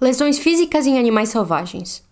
Lesões físicas em animais selvagens.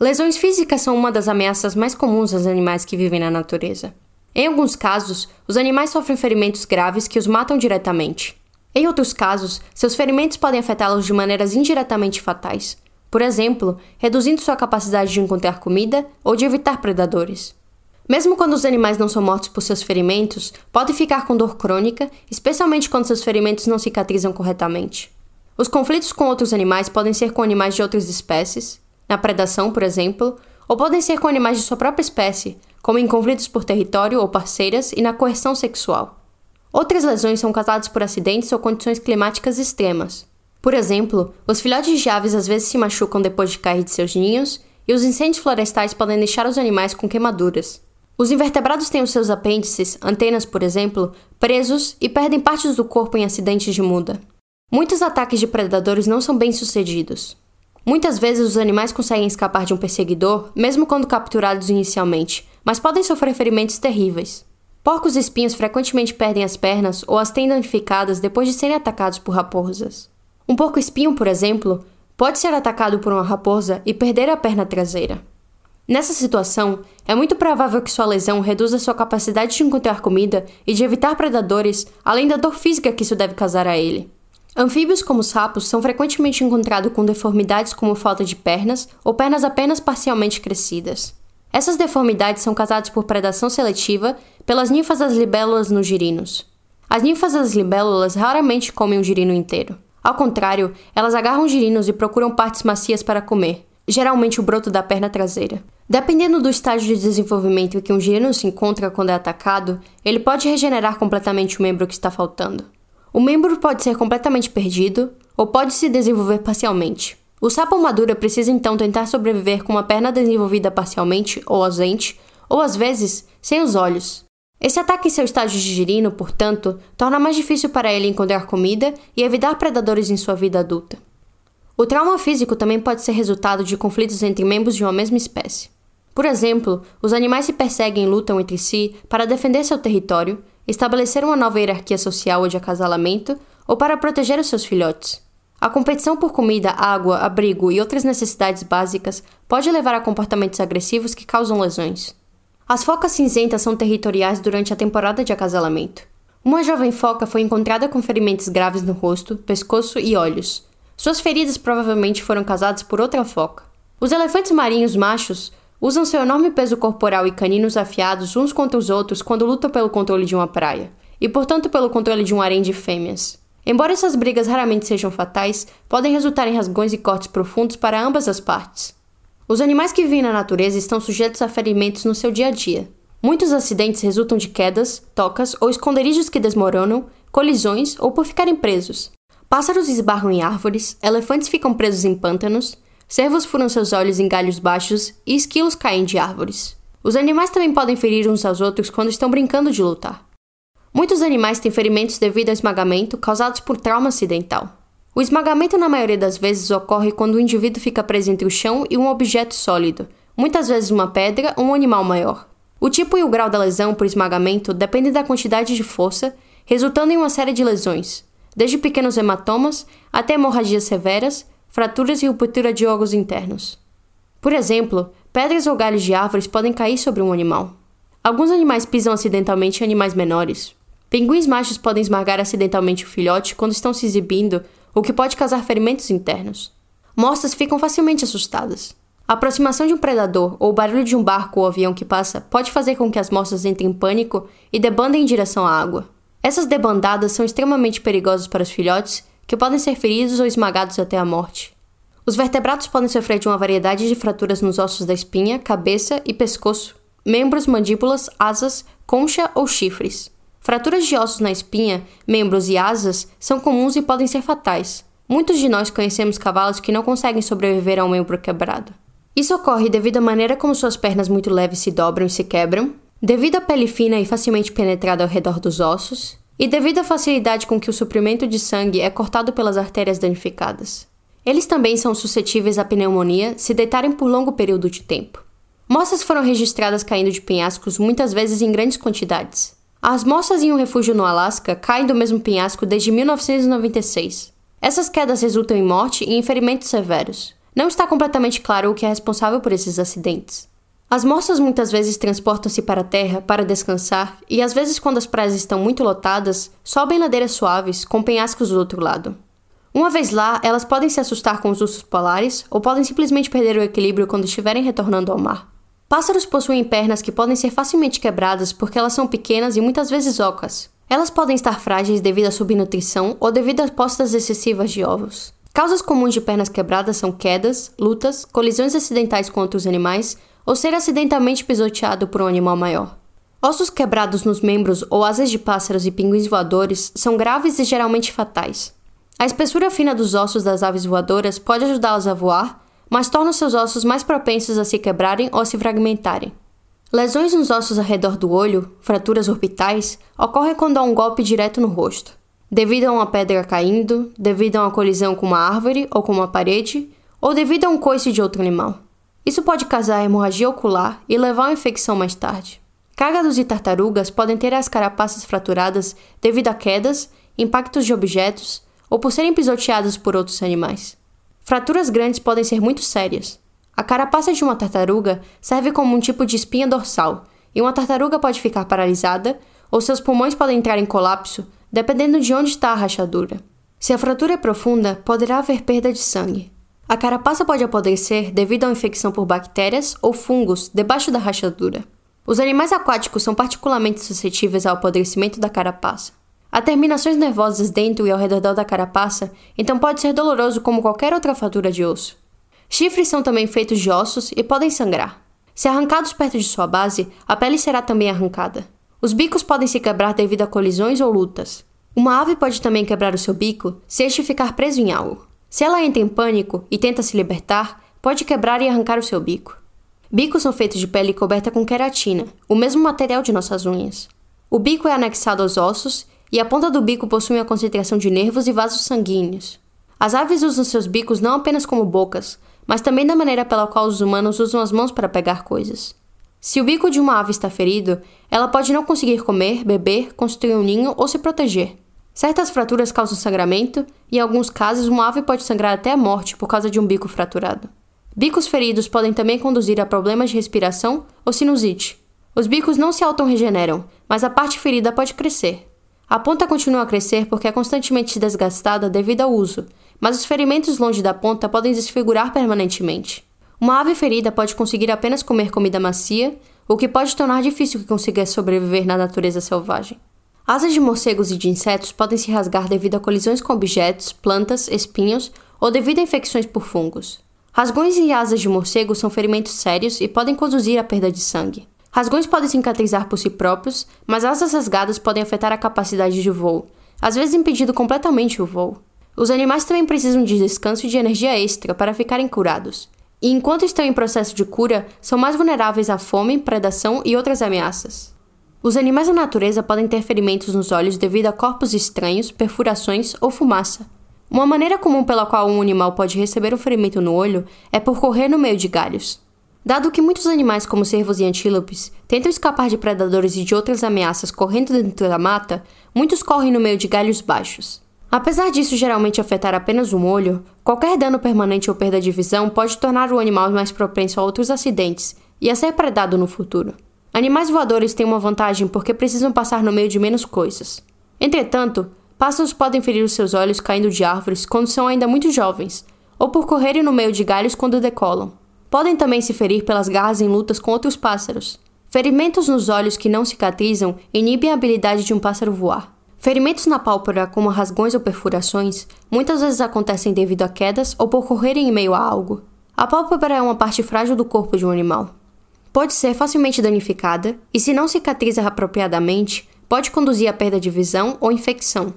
Lesões físicas são uma das ameaças mais comuns aos animais que vivem na natureza. Em alguns casos, os animais sofrem ferimentos graves que os matam diretamente. Em outros casos, seus ferimentos podem afetá-los de maneiras indiretamente fatais, por exemplo, reduzindo sua capacidade de encontrar comida ou de evitar predadores. Mesmo quando os animais não são mortos por seus ferimentos, podem ficar com dor crônica, especialmente quando seus ferimentos não cicatrizam corretamente. Os conflitos com outros animais podem ser com animais de outras espécies, na predação, por exemplo, ou podem ser com animais de sua própria espécie, como em conflitos por território ou parceiras e na coerção sexual. Outras lesões são causadas por acidentes ou condições climáticas extremas. Por exemplo, os filhotes de aves às vezes se machucam depois de cair de seus ninhos, e os incêndios florestais podem deixar os animais com queimaduras. Os invertebrados têm os seus apêndices, antenas, por exemplo, presos e perdem partes do corpo em acidentes de muda. Muitos ataques de predadores não são bem sucedidos. Muitas vezes os animais conseguem escapar de um perseguidor, mesmo quando capturados inicialmente, mas podem sofrer ferimentos terríveis. Porcos espinhos frequentemente perdem as pernas ou as têm danificadas depois de serem atacados por raposas. Um porco espinho, por exemplo, pode ser atacado por uma raposa e perder a perna traseira. Nessa situação, é muito provável que sua lesão reduza sua capacidade de encontrar comida e de evitar predadores, além da dor física que isso deve causar a ele. Anfíbios como sapos são frequentemente encontrados com deformidades como falta de pernas ou pernas apenas parcialmente crescidas. Essas deformidades são causadas por predação seletiva pelas ninfas das libélulas nos girinos. As ninfas das libélulas raramente comem o girino inteiro. Ao contrário, elas agarram girinos e procuram partes macias para comer, geralmente o broto da perna traseira. Dependendo do estágio de desenvolvimento em que um girino se encontra quando é atacado, ele pode regenerar completamente o membro que está faltando. O membro pode ser completamente perdido ou pode se desenvolver parcialmente. O sapo madura precisa então tentar sobreviver com uma perna desenvolvida parcialmente ou ausente, ou às vezes sem os olhos. Esse ataque em seu estágio girino, portanto, torna mais difícil para ele encontrar comida e evitar predadores em sua vida adulta. O trauma físico também pode ser resultado de conflitos entre membros de uma mesma espécie. Por exemplo, os animais se perseguem e lutam entre si para defender seu território, estabelecer uma nova hierarquia social ou de acasalamento, ou para proteger os seus filhotes. A competição por comida, água, abrigo e outras necessidades básicas pode levar a comportamentos agressivos que causam lesões. As focas cinzentas são territoriais durante a temporada de acasalamento. Uma jovem foca foi encontrada com ferimentos graves no rosto, pescoço e olhos. Suas feridas provavelmente foram causadas por outra foca. Os elefantes marinhos machos usam seu enorme peso corporal e caninos afiados uns contra os outros quando lutam pelo controle de uma praia, e portanto pelo controle de um harém de fêmeas. Embora essas brigas raramente sejam fatais, podem resultar em rasgões e cortes profundos para ambas as partes. Os animais que vivem na natureza estão sujeitos a ferimentos no seu dia a dia. Muitos acidentes resultam de quedas, tocas ou esconderijos que desmoronam, colisões ou por ficarem presos. Pássaros esbarram em árvores, elefantes ficam presos em pântanos, Cervos furam seus olhos em galhos baixos e esquilos caem de árvores. Os animais também podem ferir uns aos outros quando estão brincando de lutar. Muitos animais têm ferimentos devido ao esmagamento causados por trauma acidental. O esmagamento, na maioria das vezes, ocorre quando o indivíduo fica preso entre o chão e um objeto sólido, muitas vezes uma pedra ou um animal maior. O tipo e o grau da lesão por esmagamento dependem da quantidade de força, resultando em uma série de lesões, desde pequenos hematomas até hemorragias severas, fraturas e ruptura de órgãos internos. Por exemplo, pedras ou galhos de árvores podem cair sobre um animal. Alguns animais pisam acidentalmente em animais menores. Pinguins machos podem esmagar acidentalmente o filhote quando estão se exibindo, o que pode causar ferimentos internos. Moças ficam facilmente assustadas. A aproximação de um predador ou o barulho de um barco ou avião que passa pode fazer com que as moças entrem em pânico e debandem em direção à água. Essas debandadas são extremamente perigosas para os filhotes que podem ser feridos ou esmagados até a morte. Os vertebrados podem sofrer de uma variedade de fraturas nos ossos da espinha, cabeça e pescoço, membros, mandíbulas, asas, concha ou chifres. Fraturas de ossos na espinha, membros e asas são comuns e podem ser fatais. Muitos de nós conhecemos cavalos que não conseguem sobreviver a um membro quebrado. Isso ocorre devido à maneira como suas pernas muito leves se dobram e se quebram, devido à pele fina e facilmente penetrada ao redor dos ossos, e devido à facilidade com que o suprimento de sangue é cortado pelas artérias danificadas. Eles também são suscetíveis à pneumonia se deitarem por longo período de tempo. Moças foram registradas caindo de penhascos muitas vezes em grandes quantidades. As moças em um refúgio no Alasca caem do mesmo penhasco desde 1996. Essas quedas resultam em morte e em ferimentos severos. Não está completamente claro o que é responsável por esses acidentes. As moças muitas vezes transportam-se para a terra para descansar e, às vezes, quando as praias estão muito lotadas, sobem ladeiras suaves com penhascos do outro lado. Uma vez lá, elas podem se assustar com os ursos polares ou podem simplesmente perder o equilíbrio quando estiverem retornando ao mar. Pássaros possuem pernas que podem ser facilmente quebradas porque elas são pequenas e muitas vezes ocas. Elas podem estar frágeis devido à subnutrição ou devido a postas excessivas de ovos. Causas comuns de pernas quebradas são quedas, lutas, colisões acidentais com outros animais ou ser acidentalmente pisoteado por um animal maior. Ossos quebrados nos membros ou asas de pássaros e pinguins voadores são graves e geralmente fatais. A espessura fina dos ossos das aves voadoras pode ajudá-las a voar, mas torna seus ossos mais propensos a se quebrarem ou se fragmentarem. Lesões nos ossos ao redor do olho, fraturas orbitais, ocorrem quando há um golpe direto no rosto, devido a uma pedra caindo, devido a uma colisão com uma árvore ou com uma parede, ou devido a um coice de outro animal. Isso pode causar hemorragia ocular e levar a uma infecção mais tarde. Cágados e tartarugas podem ter as carapaças fraturadas devido a quedas, impactos de objetos ou por serem pisoteados por outros animais. Fraturas grandes podem ser muito sérias. A carapaça de uma tartaruga serve como um tipo de espinha dorsal, e uma tartaruga pode ficar paralisada ou seus pulmões podem entrar em colapso, dependendo de onde está a rachadura. Se a fratura é profunda, poderá haver perda de sangue. A carapaça pode apodrecer devido uma infecção por bactérias ou fungos debaixo da rachadura. Os animais aquáticos são particularmente suscetíveis ao apodrecimento da carapaça. Há terminações nervosas dentro e ao redor da carapaça, então pode ser doloroso como qualquer outra fratura de osso. Chifres são também feitos de ossos e podem sangrar. Se arrancados perto de sua base, a pele será também arrancada. Os bicos podem se quebrar devido a colisões ou lutas. Uma ave pode também quebrar o seu bico se este ficar preso em algo. Se ela entra em pânico e tenta se libertar, pode quebrar e arrancar o seu bico. Bicos são feitos de pele coberta com queratina, o mesmo material de nossas unhas. O bico é anexado aos ossos e a ponta do bico possui uma concentração de nervos e vasos sanguíneos. As aves usam seus bicos não apenas como bocas, mas também da maneira pela qual os humanos usam as mãos para pegar coisas. Se o bico de uma ave está ferido, ela pode não conseguir comer, beber, construir um ninho ou se proteger. Certas fraturas causam sangramento, e em alguns casos, uma ave pode sangrar até a morte por causa de um bico fraturado. Bicos feridos podem também conduzir a problemas de respiração ou sinusite. Os bicos não se auto-regeneram, mas a parte ferida pode crescer. A ponta continua a crescer porque é constantemente desgastada devido ao uso, mas os ferimentos longe da ponta podem desfigurar permanentemente. Uma ave ferida pode conseguir apenas comer comida macia, o que pode tornar difícil que consiga sobreviver na natureza selvagem. Asas de morcegos e de insetos podem se rasgar devido a colisões com objetos, plantas, espinhos ou devido a infecções por fungos. Rasgões e asas de morcego são ferimentos sérios e podem conduzir à perda de sangue. Rasgões podem cicatrizar por si próprios, mas asas rasgadas podem afetar a capacidade de voo, às vezes impedindo completamente o voo. Os animais também precisam de descanso e de energia extra para ficarem curados. E enquanto estão em processo de cura, são mais vulneráveis à fome, predação e outras ameaças. Os animais da natureza podem ter ferimentos nos olhos devido a corpos estranhos, perfurações ou fumaça. Uma maneira comum pela qual um animal pode receber um ferimento no olho é por correr no meio de galhos. Dado que muitos animais, como cervos e antílopes, tentam escapar de predadores e de outras ameaças correndo dentro da mata, muitos correm no meio de galhos baixos. Apesar disso geralmente afetar apenas um olho, qualquer dano permanente ou perda de visão pode tornar o animal mais propenso a outros acidentes e a ser predado no futuro. Animais voadores têm uma vantagem porque precisam passar no meio de menos coisas. Entretanto, pássaros podem ferir os seus olhos caindo de árvores quando são ainda muito jovens, ou por correrem no meio de galhos quando decolam. Podem também se ferir pelas garras em lutas com outros pássaros. Ferimentos nos olhos que não cicatrizam inibem a habilidade de um pássaro voar. Ferimentos na pálpebra, como rasgões ou perfurações, muitas vezes acontecem devido a quedas ou por correrem em meio a algo. A pálpebra é uma parte frágil do corpo de um animal pode ser facilmente danificada e, se não cicatriza apropriadamente, pode conduzir à perda de visão ou infecção.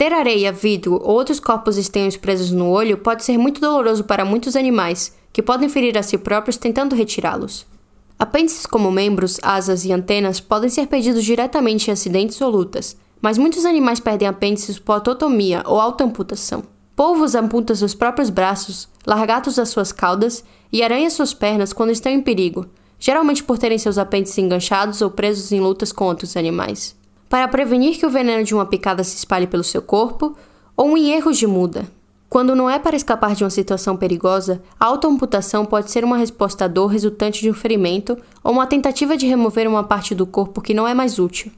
Ter areia, vidro ou outros corpos estranhos presos no olho pode ser muito doloroso para muitos animais, que podem ferir a si próprios tentando retirá-los. Apêndices como membros, asas e antenas podem ser perdidos diretamente em acidentes ou lutas, mas muitos animais perdem apêndices por autotomia ou autoamputação. Polvos amputam seus próprios braços, largatos as suas caudas e aranham suas pernas quando estão em perigo, geralmente por terem seus apêndices enganchados ou presos em lutas com outros animais, para prevenir que o veneno de uma picada se espalhe pelo seu corpo ou em erros de muda. Quando não é para escapar de uma situação perigosa, a autoamputação pode ser uma resposta à dor resultante de um ferimento ou uma tentativa de remover uma parte do corpo que não é mais útil.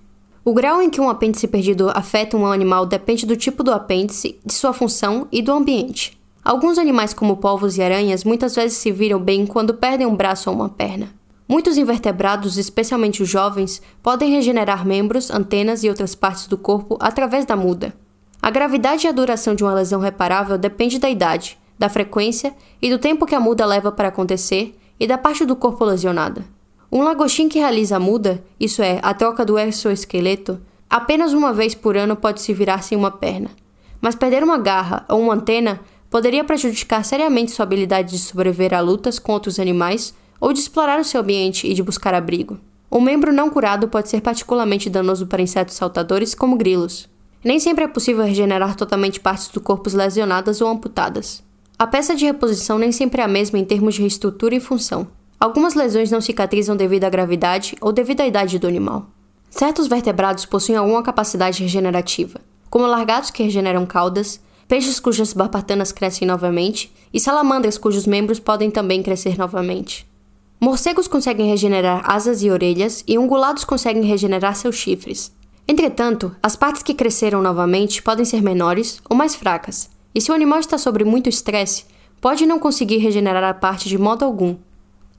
O grau em que um apêndice perdido afeta um animal depende do tipo do apêndice, de sua função e do ambiente. Alguns animais, como polvos e aranhas, muitas vezes se viram bem quando perdem um braço ou uma perna. Muitos invertebrados, especialmente os jovens, podem regenerar membros, antenas e outras partes do corpo através da muda. A gravidade e a duração de uma lesão reparável depende da idade, da frequência e do tempo que a muda leva para acontecer e da parte do corpo lesionada. Um lagostim que realiza a muda, isso é, a troca do exoesqueleto, apenas uma vez por ano pode se virar sem uma perna. Mas perder uma garra ou uma antena poderia prejudicar seriamente sua habilidade de sobreviver a lutas com outros animais ou de explorar o seu ambiente e de buscar abrigo. Um membro não curado pode ser particularmente danoso para insetos saltadores como grilos. Nem sempre é possível regenerar totalmente partes do corpo lesionadas ou amputadas. A peça de reposição nem sempre é a mesma em termos de reestrutura e função. Algumas lesões não cicatrizam devido à gravidade ou devido à idade do animal. Certos vertebrados possuem alguma capacidade regenerativa, como largados que regeneram caudas, peixes cujas barbatanas crescem novamente e salamandras cujos membros podem também crescer novamente. Morcegos conseguem regenerar asas e orelhas e ungulados conseguem regenerar seus chifres. Entretanto, as partes que cresceram novamente podem ser menores ou mais fracas, e se o animal está sob muito estresse, pode não conseguir regenerar a parte de modo algum.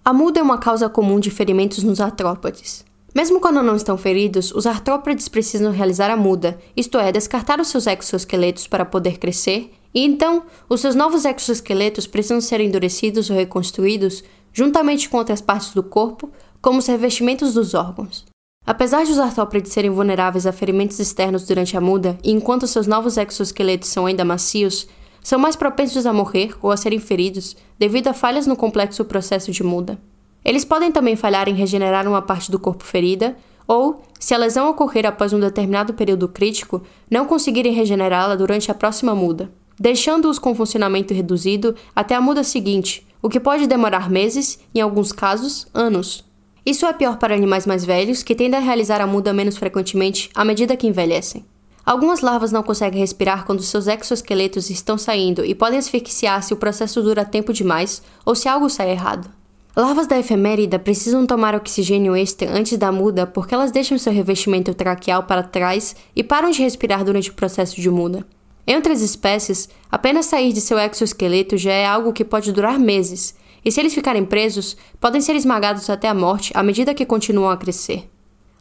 A muda é uma causa comum de ferimentos nos artrópodes. Mesmo quando não estão feridos, os artrópodes precisam realizar a muda, isto é, descartar os seus exoesqueletos para poder crescer, e então os seus novos exoesqueletos precisam ser endurecidos ou reconstruídos juntamente com outras partes do corpo, como os revestimentos dos órgãos. Apesar de os artrópodes serem vulneráveis a ferimentos externos durante a muda, e enquanto seus novos exoesqueletos são ainda macios, são mais propensos a morrer ou a serem feridos devido a falhas no complexo processo de muda. Eles podem também falhar em regenerar uma parte do corpo ferida, ou, se a lesão ocorrer após um determinado período crítico, não conseguirem regenerá-la durante a próxima muda, deixando-os com funcionamento reduzido até a muda seguinte, o que pode demorar meses, em alguns casos, anos. Isso é pior para animais mais velhos, que tendem a realizar a muda menos frequentemente à medida que envelhecem. Algumas larvas não conseguem respirar quando seus exoesqueletos estão saindo e podem asfixiar se o processo dura tempo demais ou se algo sai errado. Larvas da efemérida precisam tomar oxigênio extra antes da muda porque elas deixam seu revestimento traqueal para trás e param de respirar durante o processo de muda. Em outras espécies, apenas sair de seu exoesqueleto já é algo que pode durar meses, e se eles ficarem presos, podem ser esmagados até a morte à medida que continuam a crescer.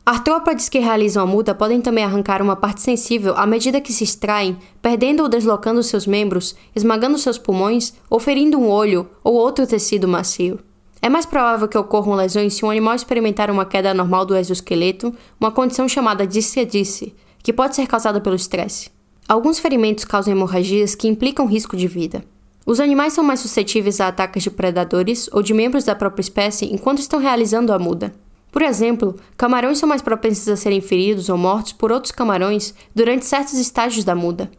Artrópodes que realizam a muda podem também arrancar uma parte sensível à medida que se extraem, perdendo ou deslocando seus membros, esmagando seus pulmões ou ferindo um olho ou outro tecido macio. É mais provável que ocorram lesões se um animal experimentar uma queda anormal do exoesqueleto, uma condição chamada discedice, que pode ser causada pelo estresse. Alguns ferimentos causam hemorragias que implicam risco de vida. Os animais são mais suscetíveis a ataques de predadores ou de membros da própria espécie enquanto estão realizando a muda. Por exemplo, camarões são mais propensos a serem feridos ou mortos por outros camarões durante certos estágios da muda.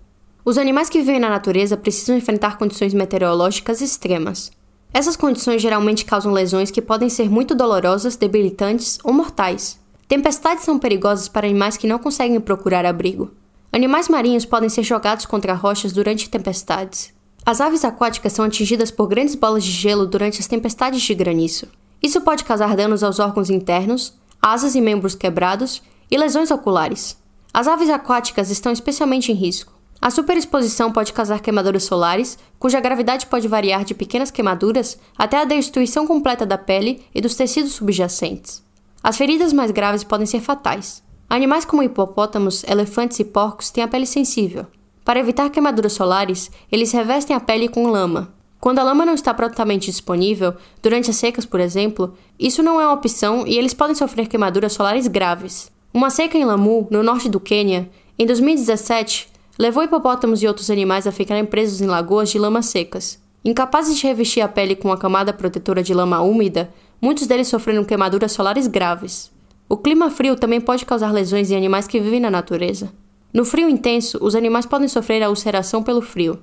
Os animais que vivem na natureza precisam enfrentar condições meteorológicas extremas. Essas condições geralmente causam lesões que podem ser muito dolorosas, debilitantes ou mortais. Tempestades são perigosas para animais que não conseguem procurar abrigo. Animais marinhos podem ser jogados contra rochas durante tempestades. As aves aquáticas são atingidas por grandes bolas de gelo durante as tempestades de granizo. Isso pode causar danos aos órgãos internos, asas e membros quebrados e lesões oculares. As aves aquáticas estão especialmente em risco. A superexposição pode causar queimaduras solares, cuja gravidade pode variar de pequenas queimaduras até a destruição completa da pele e dos tecidos subjacentes. As feridas mais graves podem ser fatais. Animais como hipopótamos, elefantes e porcos têm a pele sensível, para evitar queimaduras solares, eles revestem a pele com lama. Quando a lama não está prontamente disponível, durante as secas, por exemplo, isso não é uma opção e eles podem sofrer queimaduras solares graves. Uma seca em Lamu, no norte do Quênia, em 2017, levou hipopótamos e outros animais a ficarem presos em lagoas de lama secas. Incapazes de revestir a pele com uma camada protetora de lama úmida, muitos deles sofreram queimaduras solares graves. O clima frio também pode causar lesões em animais que vivem na natureza. No frio intenso, os animais podem sofrer a ulceração pelo frio.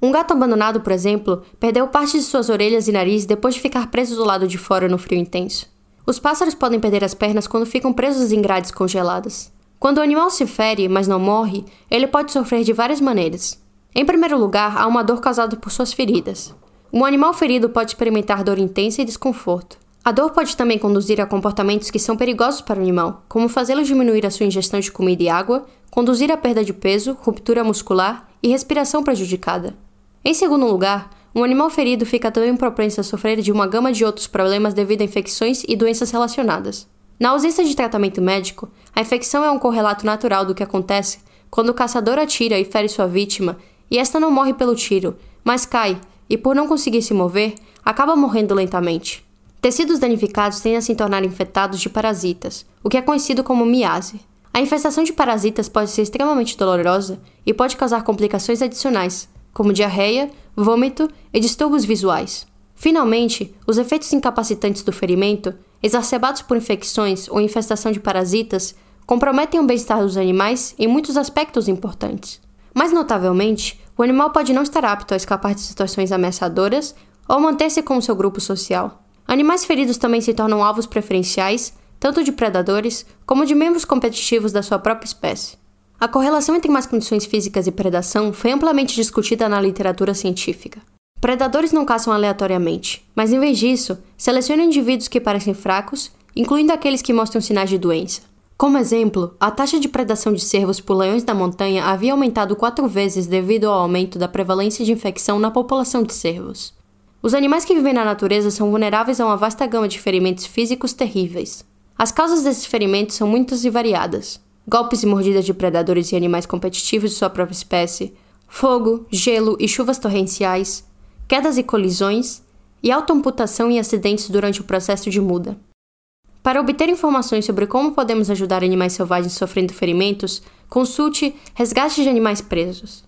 Um gato abandonado, por exemplo, perdeu parte de suas orelhas e nariz depois de ficar preso do lado de fora no frio intenso. Os pássaros podem perder as pernas quando ficam presos em grades congeladas. Quando o animal se fere, mas não morre, ele pode sofrer de várias maneiras. Em primeiro lugar, há uma dor causada por suas feridas. Um animal ferido pode experimentar dor intensa e desconforto. A dor pode também conduzir a comportamentos que são perigosos para o animal, como fazê-lo diminuir a sua ingestão de comida e água, conduzir à perda de peso, ruptura muscular e respiração prejudicada. Em segundo lugar, um animal ferido fica também propenso a sofrer de uma gama de outros problemas devido a infecções e doenças relacionadas. Na ausência de tratamento médico, a infecção é um correlato natural do que acontece quando o caçador atira e fere sua vítima e esta não morre pelo tiro, mas cai e, por não conseguir se mover, acaba morrendo lentamente. Tecidos danificados tendem a se tornar infectados de parasitas, o que é conhecido como miase. A infestação de parasitas pode ser extremamente dolorosa e pode causar complicações adicionais, como diarreia, vômito e distúrbios visuais. Finalmente, os efeitos incapacitantes do ferimento, exacerbados por infecções ou infestação de parasitas, comprometem o bem-estar dos animais em muitos aspectos importantes. Mais notavelmente, o animal pode não estar apto a escapar de situações ameaçadoras ou manter-se com o seu grupo social. Animais feridos também se tornam alvos preferenciais, tanto de predadores como de membros competitivos da sua própria espécie. A correlação entre más condições físicas e predação foi amplamente discutida na literatura científica. Predadores não caçam aleatoriamente, mas em vez disso, selecionam indivíduos que parecem fracos, incluindo aqueles que mostram sinais de doença. Como exemplo, a taxa de predação de cervos por leões da montanha havia aumentado quatro vezes devido ao aumento da prevalência de infecção na população de cervos. Os animais que vivem na natureza são vulneráveis a uma vasta gama de ferimentos físicos terríveis. As causas desses ferimentos são muitas e variadas, golpes e mordidas de predadores e animais competitivos de sua própria espécie, fogo, gelo e chuvas torrenciais, quedas e colisões, e autoamputação e acidentes durante o processo de muda. Para obter informações sobre como podemos ajudar animais selvagens sofrendo ferimentos, consulte Resgate de Animais Presos.